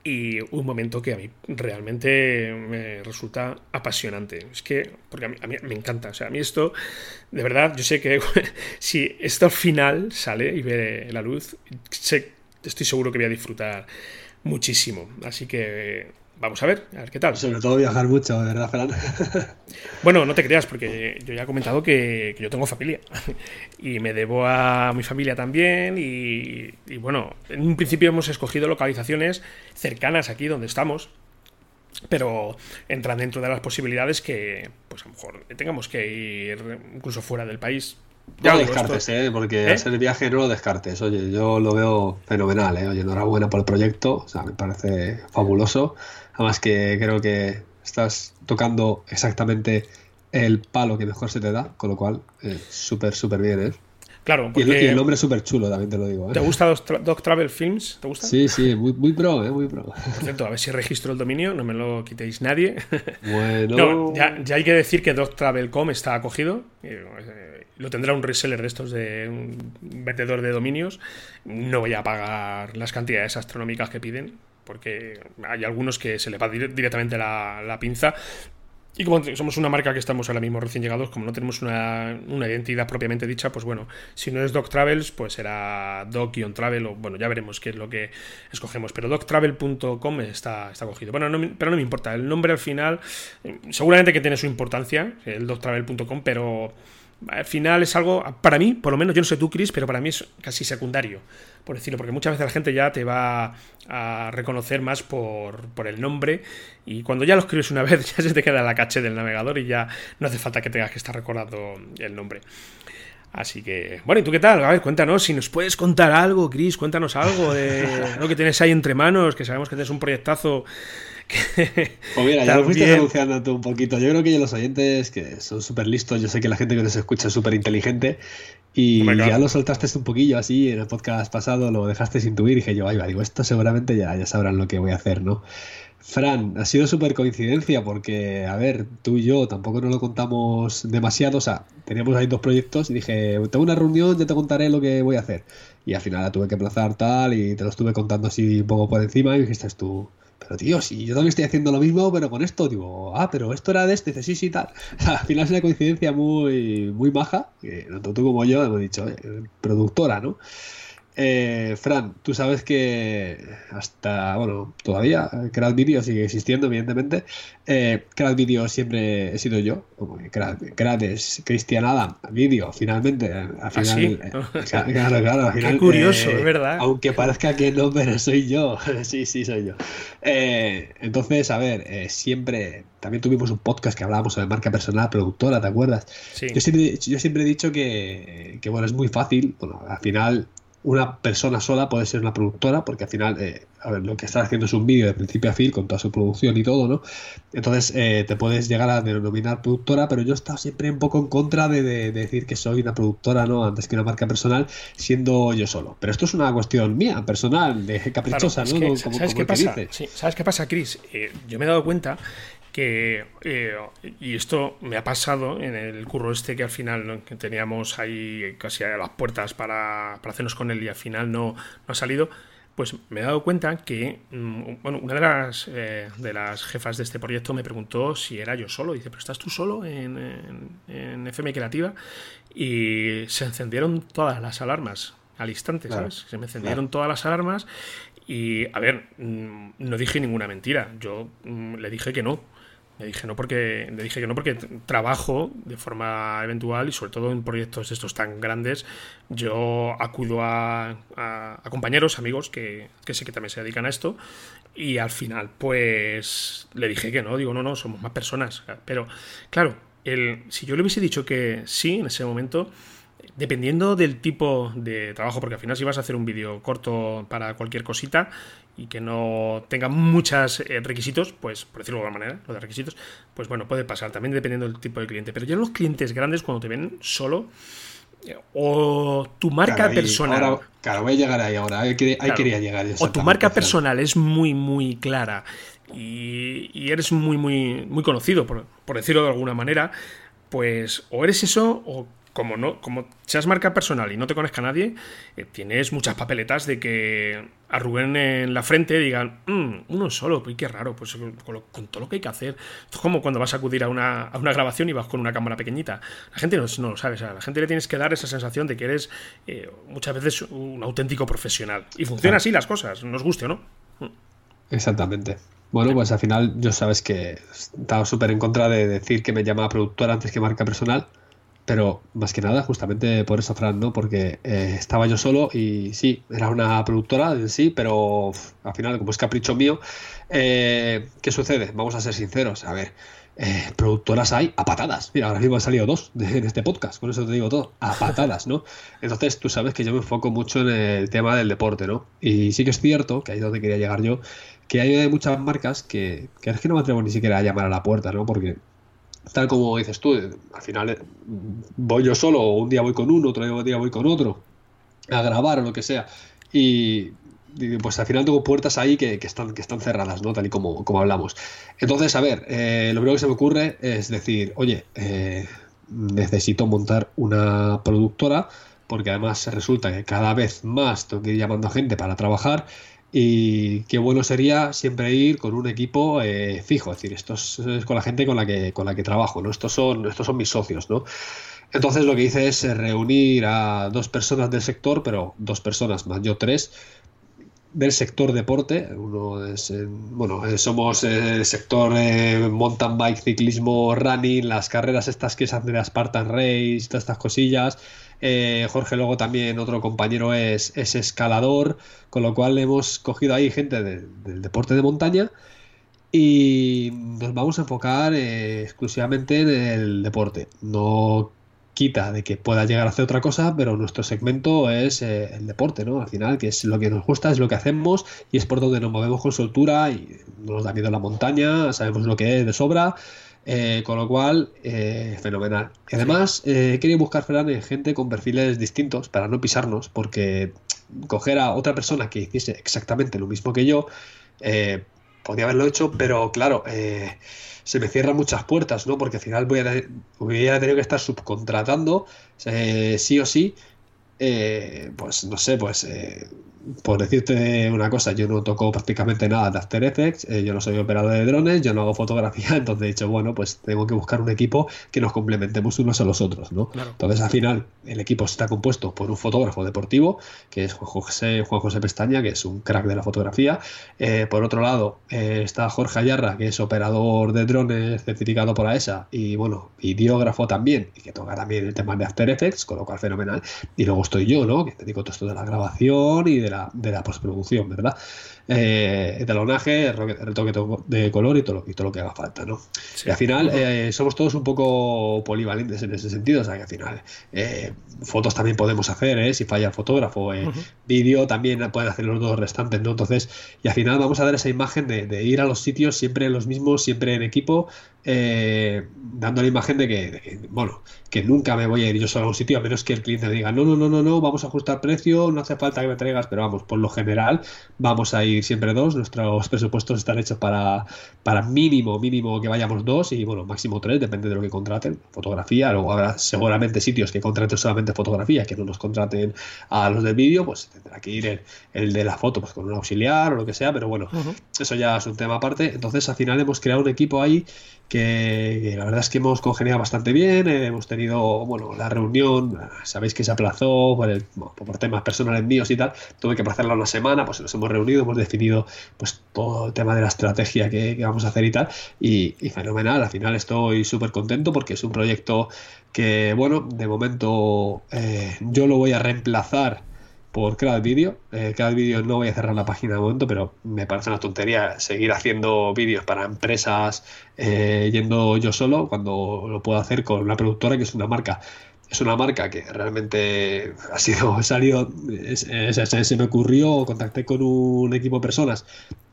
y un momento que a mí realmente me resulta apasionante. Es que, porque a mí, me encanta, o sea, a mí esto, de verdad, yo sé que si esto al final sale y ve la luz, estoy seguro que voy a disfrutar muchísimo. Así que Vamos a ver, a ver qué tal. Sobre todo viajar mucho, ¿verdad, Fran? bueno, no te creas, porque yo ya he comentado que, yo tengo familia. Y me debo a mi familia también. Y, bueno, en un principio hemos escogido localizaciones cercanas aquí donde estamos. Pero entran dentro de las posibilidades que, pues a lo mejor tengamos que ir incluso fuera del país ya no lo descartes, ¿eh? porque ¿Eh? hacer el viaje no lo descartes. Oye, yo lo veo fenomenal, ¿eh? Oye, enhorabuena por el proyecto, o sea, me parece fabuloso. Además que creo que estás tocando exactamente el palo que mejor se te da, con lo cual, eh, súper, súper bien, ¿eh? Claro, porque... y, el, nombre es súper chulo, también te lo digo. ¿eh? ¿Te gusta Dog, Travel Films? ¿Te gusta? Sí, sí, muy, muy pro, ¿eh? Muy pro. Por cierto, a ver si registro el dominio, no me lo quitéis nadie. Bueno. ya, ya, hay que decir que Travel.com está acogido. Eh, lo tendrá un reseller de estos de un vendedor de dominios. No voy a pagar las cantidades astronómicas que piden, porque hay algunos que se le va directamente la, pinza. Y como somos una marca que estamos ahora mismo recién llegados, como no tenemos una, identidad propiamente dicha, pues bueno, si no es Doc Travels, pues será Doc-Travel o bueno, ya veremos qué es lo que escogemos. Pero doctravel.com está, está cogido. Bueno, pero no me importa. El nombre al final, eh, seguramente que tiene su importancia, el doctravel.com, pero al final es algo, para mí, por lo menos, yo no sé tú, Chris, pero para mí es casi secundario, por decirlo, porque muchas veces la gente ya te va a reconocer más por, el nombre y cuando ya lo escribes una vez ya se te queda la caché del navegador y ya no hace falta que tengas que estar recordando el nombre. Así que, bueno, ¿y tú qué tal? A ver, cuéntanos, si nos puedes contar algo, Chris, cuéntanos algo de lo que tienes ahí entre manos, que sabemos que tienes un proyectazo pues mira, ya lo fuiste anunciando tú un poquito. Yo creo que los oyentes que son súper listos, yo sé que la gente que nos escucha es súper inteligente y ya lo soltaste un poquillo así en el podcast pasado, lo dejaste intuir y dije yo, ahí va, digo, esto seguramente ya, ya sabrán lo que voy a hacer, ¿no? Fran, ha sido súper coincidencia porque, a ver, tú y yo tampoco nos lo contamos demasiado, o sea, teníamos ahí dos proyectos y dije, tengo una reunión, ya te contaré lo que voy a hacer. Y al final la tuve que aplazar tal y te lo estuve contando así un poco por encima y dijiste tú, pero tío, si yo también estoy haciendo lo mismo, pero con esto, digo, ah, pero esto era de este, dice, sí, sí, tal. al final es una coincidencia muy, muy maja, que tanto tú como yo hemos dicho, productora, ¿no? Eh, Fran, tú sabes que hasta, bueno, todavía Crowd Video sigue existiendo, evidentemente. Eh, Video siempre he sido yo. Crowd, es Cristian Adam, Video, finalmente. Al ¿Ah, final, eh, claro, claro, al final, Qué curioso, es verdad. Aunque parezca que no, pero soy yo. sí, sí, soy yo. Eh, entonces, a ver, siempre. También tuvimos un podcast que hablábamos sobre marca personal, productora, ¿te acuerdas? Yo, siempre, yo siempre he dicho que, que, bueno, es muy fácil. Bueno, al final una persona sola puede ser una productora, porque al final, eh, a ver, lo que estás haciendo es un vídeo de principio a fin con toda su producción y todo, ¿no? Entonces eh, te puedes llegar a denominar productora, pero yo he estado siempre un poco en contra de, decir que soy una productora, ¿no? Antes que una marca personal, siendo yo solo. Pero esto es una cuestión mía, personal, de caprichosa, ¿no? ¿Sabes, qué pasa? ¿Sabes qué pasa, Chris? Eh, yo me he dado cuenta que, eh, y esto me ha pasado en el curro este que al final que teníamos ahí casi a las puertas para, para, hacernos con él y al final no, no, ha salido, pues me he dado cuenta que, mm, bueno, una de las, eh, de las jefas de este proyecto me preguntó si era yo solo. Dice, pero ¿estás tú solo en, en, FM Creativa? Y se encendieron todas las alarmas al instante, ¿sabes? Se me encendieron todas las alarmas y, a ver, mm, no dije ninguna mentira. Yo mm, le dije que no le dije no porque le dije que no porque trabajo de forma eventual y sobre todo en proyectos estos tan grandes yo acudo a, compañeros amigos que, sé que también se dedican a esto y al final pues le dije que no digo no no somos más personas pero claro el, si yo le hubiese dicho que sí en ese momento dependiendo del tipo de trabajo, porque al final si vas a hacer un vídeo corto para cualquier cosita y que no tenga muchos eh, requisitos, pues por decirlo de alguna manera, lo de requisitos, pues bueno, puede pasar también dependiendo del tipo de cliente. Pero ya los clientes grandes cuando te ven solo eh, o tu marca personal. claro, voy a llegar ahí ahora. Ahí, quería llegar. O tu marca personal es muy, muy clara y, y eres muy, muy, muy conocido, por, por, decirlo de alguna manera. Pues o eres eso o como no, como seas marca personal y no te conozca nadie, eh, tienes muchas papeletas de que arruguen en la frente y digan, mm, uno solo, pues qué raro, pues con, todo lo que hay que hacer. Esto es como cuando vas a acudir a una, grabación y vas con una cámara pequeñita. La gente no, lo sabe, a la gente le tienes que dar esa sensación de que eres eh, muchas veces un auténtico profesional. Y funciona así las cosas, nos guste o no. Mm. Exactamente. Bueno, pues al final yo sabes que estaba súper en contra de decir que me llamaba productora antes que marca personal pero más que nada, justamente por eso, Fran, ¿no? Porque eh, estaba yo solo y sí, era una productora en sí, pero al final, como es capricho mío, eh, ¿qué sucede? Vamos a ser sinceros. A ver, eh, productoras hay a patadas. Mira, ahora mismo han salido dos de, este podcast, con eso te digo todo, a patadas, ¿no? Entonces tú sabes que yo me enfoco mucho en el tema del deporte, ¿no? Y sí que es cierto, que ahí es donde quería llegar yo, que hay muchas marcas que, que es que no me atrevo ni siquiera a llamar a la puerta, ¿no? Porque tal como dices tú, al final eh, voy yo solo, un día voy con uno, otro día voy con otro, a grabar o lo que sea. Y pues al final tengo puertas ahí que, están, que están cerradas, ¿no? Tal y como, como hablamos. Entonces, a ver, eh, lo primero que se me ocurre es decir, oye, eh, necesito montar una productora, porque además resulta que cada vez más tengo que ir llamando a gente para trabajar y qué bueno sería siempre ir con un equipo eh, fijo, es decir, esto es, con la gente con la que, con la que trabajo, ¿no? Estos son, estos son mis socios, ¿no? Entonces lo que hice es reunir a dos personas del sector, pero dos personas más yo tres, del sector deporte. Uno es, bueno, eh, somos el sector mountain bike, ciclismo, running, las carreras estas que se hacen de Spartan Race, todas estas cosillas. Eh, Jorge luego también otro compañero es, escalador, con lo cual hemos cogido ahí gente del deporte de montaña y nos vamos a enfocar eh, exclusivamente en el deporte. No quita de que pueda llegar a hacer otra cosa, pero nuestro segmento es eh, el deporte, ¿no? Al final, que es lo que nos gusta, es lo que hacemos y es por donde nos movemos con soltura y no nos da miedo la montaña, sabemos lo que es de sobra eh, con lo cual, eh, fenomenal. Y además, eh, quería buscar, Ferran, gente con perfiles distintos para no pisarnos, porque coger a otra persona que hiciese exactamente lo mismo que yo, podía haberlo hecho, pero claro, se me cierran muchas puertas, ¿no? Porque al final voy a, voy a tener que estar subcontratando, sí o sí, pues no sé, pues por decirte una cosa, yo no toco prácticamente nada de After Effects, eh, yo no soy operador de drones, yo no hago fotografía, entonces he dicho, bueno, pues tengo que buscar un equipo que nos complementemos unos a los otros, ¿no? Entonces al final el equipo está compuesto por un fotógrafo deportivo, que es Juan José, Juan José Pestaña, que es un crack de la fotografía. Eh, por otro lado eh, está Jorge Ayarra, que es operador de drones certificado por AESA y bueno, videógrafo también, y que toca también el tema de After Effects, con lo cual fenomenal. Y luego estoy yo, ¿no? Que te digo todo esto de la grabación y de la de la postproducción, ¿verdad? Eh, etalonaje, retoque de color y todo, y todo lo que haga falta, ¿no? Y al final eh, somos todos un poco polivalentes en ese sentido, o sea que al final eh, fotos también podemos hacer, ¿eh? si falla el fotógrafo, eh, vídeo también pueden hacer los dos restantes, ¿no? Entonces, y al final vamos a dar esa imagen de, ir a los sitios siempre los mismos, siempre en equipo, dando la imagen de que, bueno, que nunca me voy a ir yo solo a un sitio, a menos que el cliente diga, no, no, no, no, no, vamos a ajustar precio, no hace falta que me traigas, pero vamos, por lo general vamos a ir siempre dos. Nuestros presupuestos están hechos para, para mínimo, mínimo que vayamos dos y bueno, máximo tres, depende de lo que contraten. Fotografía, luego habrá seguramente sitios que contraten solamente fotografía, que no nos contraten a los del vídeo, pues tendrá que ir el, de la foto pues con un auxiliar o lo que sea, pero bueno, eso ya es un tema aparte. Entonces al final hemos creado un equipo ahí que, la verdad es que hemos congeniado bastante bien, eh, hemos tenido, bueno, la reunión, sabéis que se aplazó por, el, por temas personales míos y tal, tuve que aplazarla una semana, pues nos hemos reunido, hemos definido pues todo el tema de la estrategia que, vamos a hacer y tal, y, fenomenal, al final estoy súper contento porque es un proyecto que, bueno, de momento eh, yo lo voy a reemplazar por cada vídeo. Eh, cada vídeo no voy a cerrar la página de momento, pero me parece una tontería seguir haciendo vídeos para empresas eh, yendo yo solo cuando lo puedo hacer con una productora que es una marca. Es una marca que realmente ha sido salido, se me ocurrió, contacté con un equipo de personas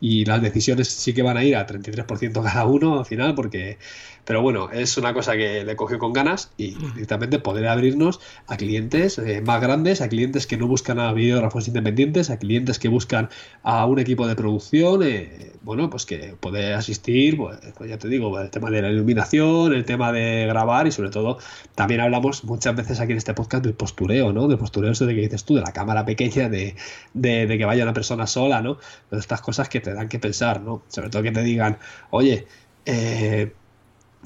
y las decisiones sí que van a ir a 33% cada uno al final porque pero bueno, es una cosa que le cogió con ganas y directamente poder abrirnos a clientes eh, más grandes, a clientes que no buscan a videógrafos independientes, a clientes que buscan a un equipo de producción, eh, bueno, pues que puede asistir, pues, pues, ya te digo, el tema de la iluminación, el tema de grabar y sobre todo también hablamos muchas veces aquí en este podcast del postureo, ¿no? Del postureo eso de que dices tú, de la cámara pequeña, de, de, que vaya una persona sola, ¿no? De estas cosas que te dan que pensar, ¿no? Sobre todo que te digan, oye, eh,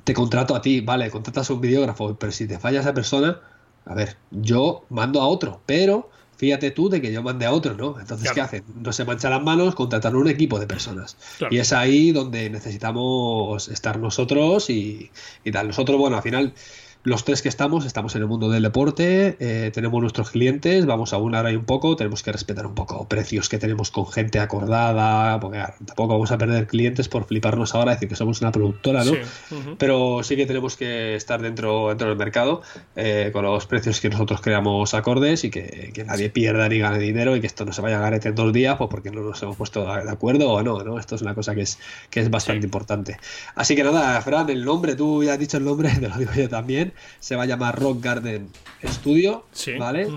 te contrato a ti, vale, contratas a un videógrafo, pero si te falla esa persona, a ver, yo mando a otro, pero fíjate tú de que yo mande a otro, ¿no? Entonces, ¿qué hacen? No se manchan las manos, contratan un equipo de personas. Y es ahí donde necesitamos estar nosotros y, y tal. Nosotros, bueno, al final los tres que estamos, estamos en el mundo del deporte, eh, tenemos nuestros clientes, vamos a unar ahí un poco, tenemos que respetar un poco precios que tenemos con gente acordada, porque tampoco vamos a perder clientes por fliparnos ahora, decir que somos una productora, ¿no? Pero sí que tenemos que estar dentro, dentro del mercado eh, con los precios que nosotros creamos acordes y que, nadie pierda ni gane dinero y que esto no se vaya a garete en dos días pues porque no nos hemos puesto de acuerdo o no, ¿no? Esto es una cosa que es, que es bastante importante. Así que nada, Fran, el nombre, tú ya has dicho el nombre, te lo digo yo también se va a llamar Rock Garden Studio, ¿vale?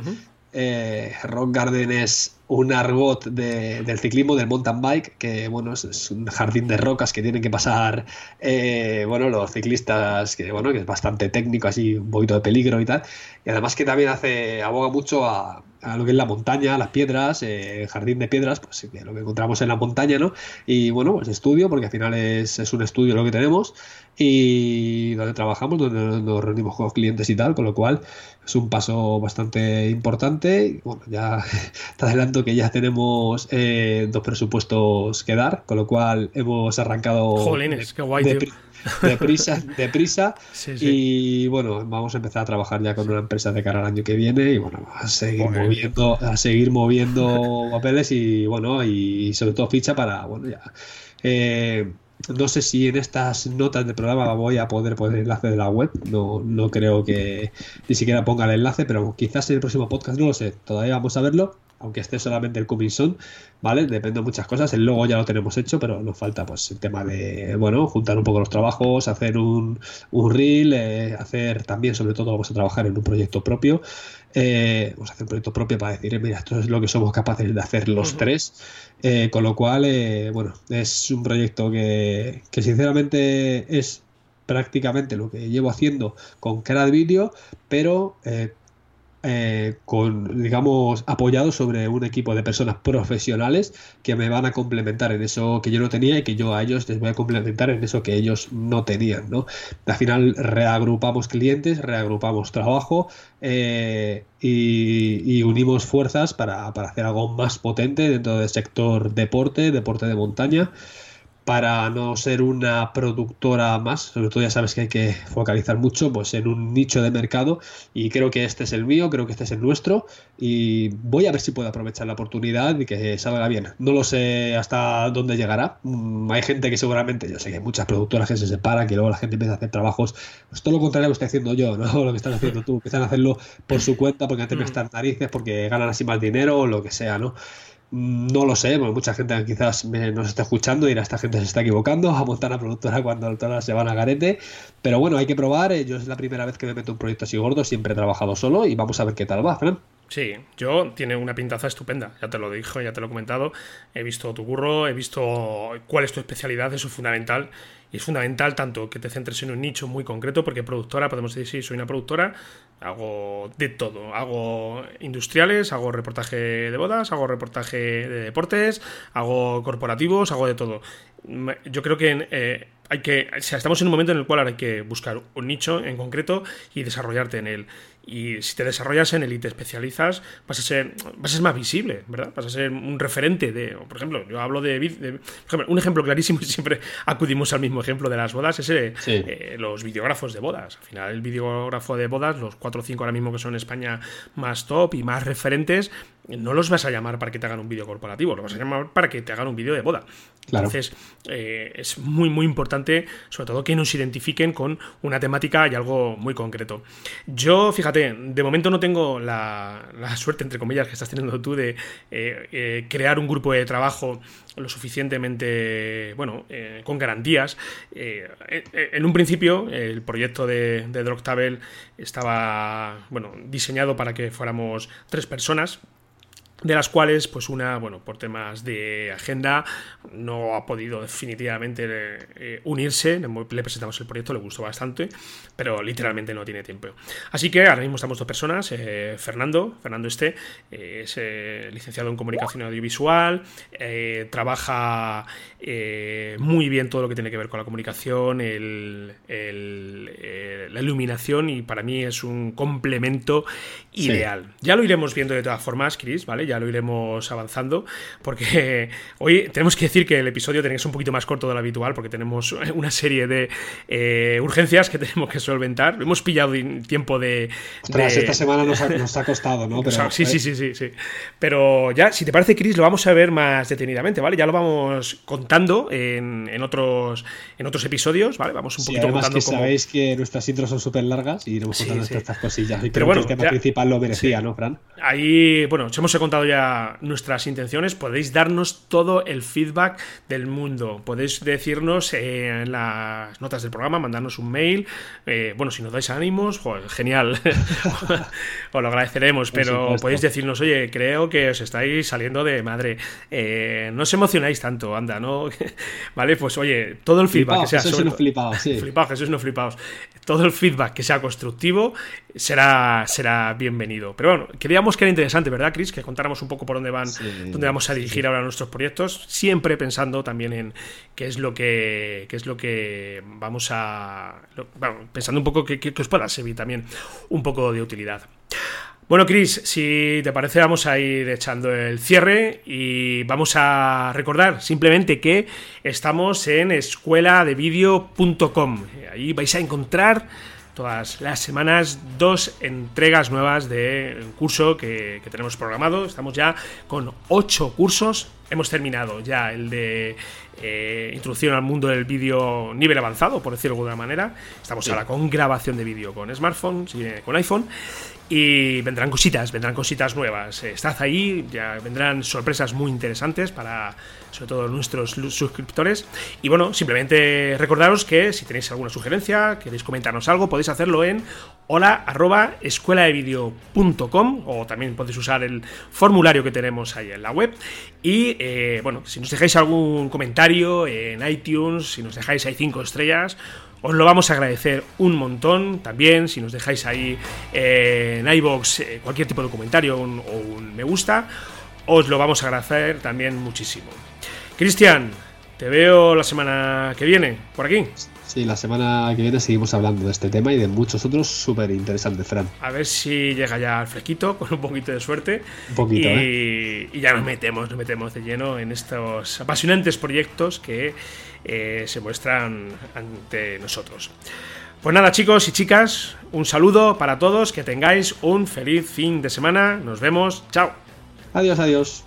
Eh, Rock Garden es un argot del ciclismo, del mountain bike, que bueno, es, un jardín de rocas que tienen que pasar eh, bueno, los ciclistas, que bueno, que es bastante técnico, así un poquito de peligro y tal. Y además que también hace, aboga mucho a, lo que es la montaña, las piedras, eh, el jardín de piedras, pues lo que encontramos en la montaña, ¿no? Y bueno, pues estudio, porque al final es, es un estudio lo que tenemos y donde trabajamos, donde nos reunimos con los clientes y tal, con lo cual es un paso bastante importante. Bueno, ya te adelanto que ya tenemos eh, dos presupuestos que dar, con lo cual hemos arrancado Jolines, qué guay, deprisa, deprisa y bueno, vamos a empezar a trabajar ya con una empresa de cara al año que viene y bueno, a seguir moviendo, a seguir moviendo papeles y bueno, y sobre todo ficha para, bueno, ya. Eh, no sé si en estas notas de programa voy a poder poner el enlace de la web. No, no creo que ni siquiera ponga el enlace, pero quizás en el próximo podcast no lo sé. Todavía vamos a verlo aunque esté solamente el coming ¿vale? Depende de muchas cosas. El logo ya lo tenemos hecho, pero nos falta pues el tema de, bueno, juntar un poco los trabajos, hacer un, un reel, eh, hacer también, sobre todo, vamos a trabajar en un proyecto propio. Eh, vamos a hacer un proyecto propio para decir, mira, esto es lo que somos capaces de hacer los tres. Eh, con lo cual, bueno, es un proyecto que, que sinceramente es prácticamente lo que llevo haciendo con cada vídeo, pero eh, con, digamos, apoyado sobre un equipo de personas profesionales que me van a complementar en eso que yo no tenía y que yo a ellos les voy a complementar en eso que ellos no tenían, ¿no? Al final reagrupamos clientes, reagrupamos trabajo eh, y, unimos fuerzas para, para hacer algo más potente dentro del sector deporte, deporte de montaña para no ser una productora más, sobre todo ya sabes que hay que focalizar mucho pues en un nicho de mercado y creo que este es el mío, creo que este es el nuestro y voy a ver si puedo aprovechar la oportunidad y que salga bien. No lo sé hasta dónde llegará. Mm, hay gente que seguramente, yo sé que hay muchas productoras que se separan, que luego la gente empieza a hacer trabajos, pues todo lo contrario a lo que estoy haciendo yo, no lo que estás haciendo tú, empiezan a hacerlo por su cuenta porque antes me están narices, porque ganan así más dinero o lo que sea, ¿no? No lo sé, porque mucha gente quizás nos está escuchando y esta gente se está equivocando a montar una productora cuando todas se van a garete. Pero bueno, hay que probar. Eh, yo es la primera vez que me meto un proyecto así gordo, siempre he trabajado solo y vamos a ver qué tal va, Fran. Sí, yo tiene una pintaza estupenda, ya te lo dijo, ya te lo he comentado, he visto tu curro, he visto cuál es tu especialidad, eso es fundamental y es fundamental tanto que te centres en un nicho muy concreto, porque productora, podemos decir, sí, soy una productora, hago de todo. Hago industriales, hago reportaje de bodas, hago reportaje de deportes, hago corporativos, hago de todo. Yo creo que eh, hay que. O sea, estamos en un momento en el cual hay que buscar un nicho en concreto y desarrollarte en él. Y si te desarrollas en él y te especializas, vas a ser, vas a ser más visible, ¿verdad? Vas a ser un referente de, por ejemplo, yo hablo de, por ejemplo, un ejemplo clarísimo y siempre acudimos al mismo ejemplo de las bodas, es eh, los videógrafos de bodas. Al final, el videógrafo de bodas, los 4 o 5 ahora mismo que son en España más top y más referentes, no los vas a llamar para que te hagan un vídeo corporativo, los vas a llamar para que te hagan un vídeo de boda. Entonces, eh, es muy, muy importante, sobre todo, que nos identifiquen con una temática y algo muy concreto. Yo, fíjate, de momento no tengo la, suerte, entre comillas, que estás teniendo tú de eh, eh, crear un grupo de trabajo lo suficientemente, bueno, con garantías. en un principio, el proyecto de, de Drogtable estaba, bueno, diseñado para que fuéramos tres personas de las cuales pues una bueno por temas de agenda no ha podido definitivamente eh, unirse. Le presentamos el proyecto le gustó bastante pero literalmente no tiene tiempo. Así que ahora mismo estamos dos personas eh, Fernando Fernando Este eh, es licenciado en comunicación audiovisual trabaja muy bien todo lo que tiene que ver con la comunicación el, la iluminación y para mí es un complemento ideal ya lo iremos viendo de todas formas Chris vale ya lo iremos avanzando, porque hoy tenemos que decir que el episodio ser un poquito más corto de lo habitual, porque tenemos una serie de eh, urgencias que tenemos que solventar. Hemos pillado tiempo de... esta semana nos ha, costado, ¿no? sí, sí, sí, sí, sí. Pero ya, si te parece, Chris, lo vamos a ver más detenidamente, ¿vale? Ya lo vamos contando en, otros, en otros episodios, ¿vale? Vamos un poquito además que sabéis que nuestras intros son súper largas y iremos contando estas cosillas. Pero bueno, que tema lo merecía, ¿no, Fran? Ahí, bueno, os hemos contado ya nuestras intenciones. Podéis darnos todo el feedback del mundo. Podéis decirnos en las notas del programa, mandarnos un mail. Eh, bueno, si nos dais ánimos, genial. os lo agradeceremos. Pero podéis decirnos, oye, creo que os estáis saliendo de madre. Eh, no os emocionáis tanto, anda, ¿no? vale, pues oye, todo el feedback que sea. Eso no flipados, sí. Jesús no flipados. Todo el feedback que sea constructivo será, será bienvenido. Pero bueno, queríamos que era interesante, ¿verdad, Chris? Que contáramos un poco por dónde van, dónde vamos a dirigir ahora nuestros proyectos, siempre pensando también en qué es lo que, qué es lo que vamos a. pensando un poco que, que os pueda servir también un poco de utilidad. Bueno, Chris, si te parece, vamos a ir echando el cierre y vamos a recordar simplemente que estamos en escueladevideo.com. Ahí vais a encontrar todas las semanas dos entregas nuevas de curso que, tenemos programado. Estamos ya con ocho cursos. Hemos terminado ya el de eh, introducción al mundo del vídeo nivel avanzado, por decirlo de alguna manera. Estamos ahora con grabación de vídeo con smartphones y con iPhone. Y vendrán cositas, vendrán cositas nuevas. Estad ahí, ya vendrán sorpresas muy interesantes para sobre todo nuestros suscriptores. Y bueno, simplemente recordaros que si tenéis alguna sugerencia, queréis comentarnos algo, podéis hacerlo en hola arroba o también podéis usar el formulario que tenemos ahí en la web. Y eh, bueno, si nos dejáis algún comentario en iTunes, si nos dejáis ahí cinco estrellas, os lo vamos a agradecer un montón. También, si nos dejáis ahí en iBox cualquier tipo de comentario o un me gusta, os lo vamos a agradecer también muchísimo. Cristian, te veo la semana que viene, por aquí. Sí, la semana que viene seguimos hablando de este tema y de muchos otros súper interesantes, Fran. A ver si llega ya el fresquito, con un poquito de suerte. Un poquito, y, ¿eh? y ya nos metemos, nos metemos de lleno en estos apasionantes proyectos que eh, se muestran ante nosotros. Pues nada, chicos y chicas, un saludo para todos, que tengáis un feliz fin de semana. Nos vemos, chao. Adiós, adiós.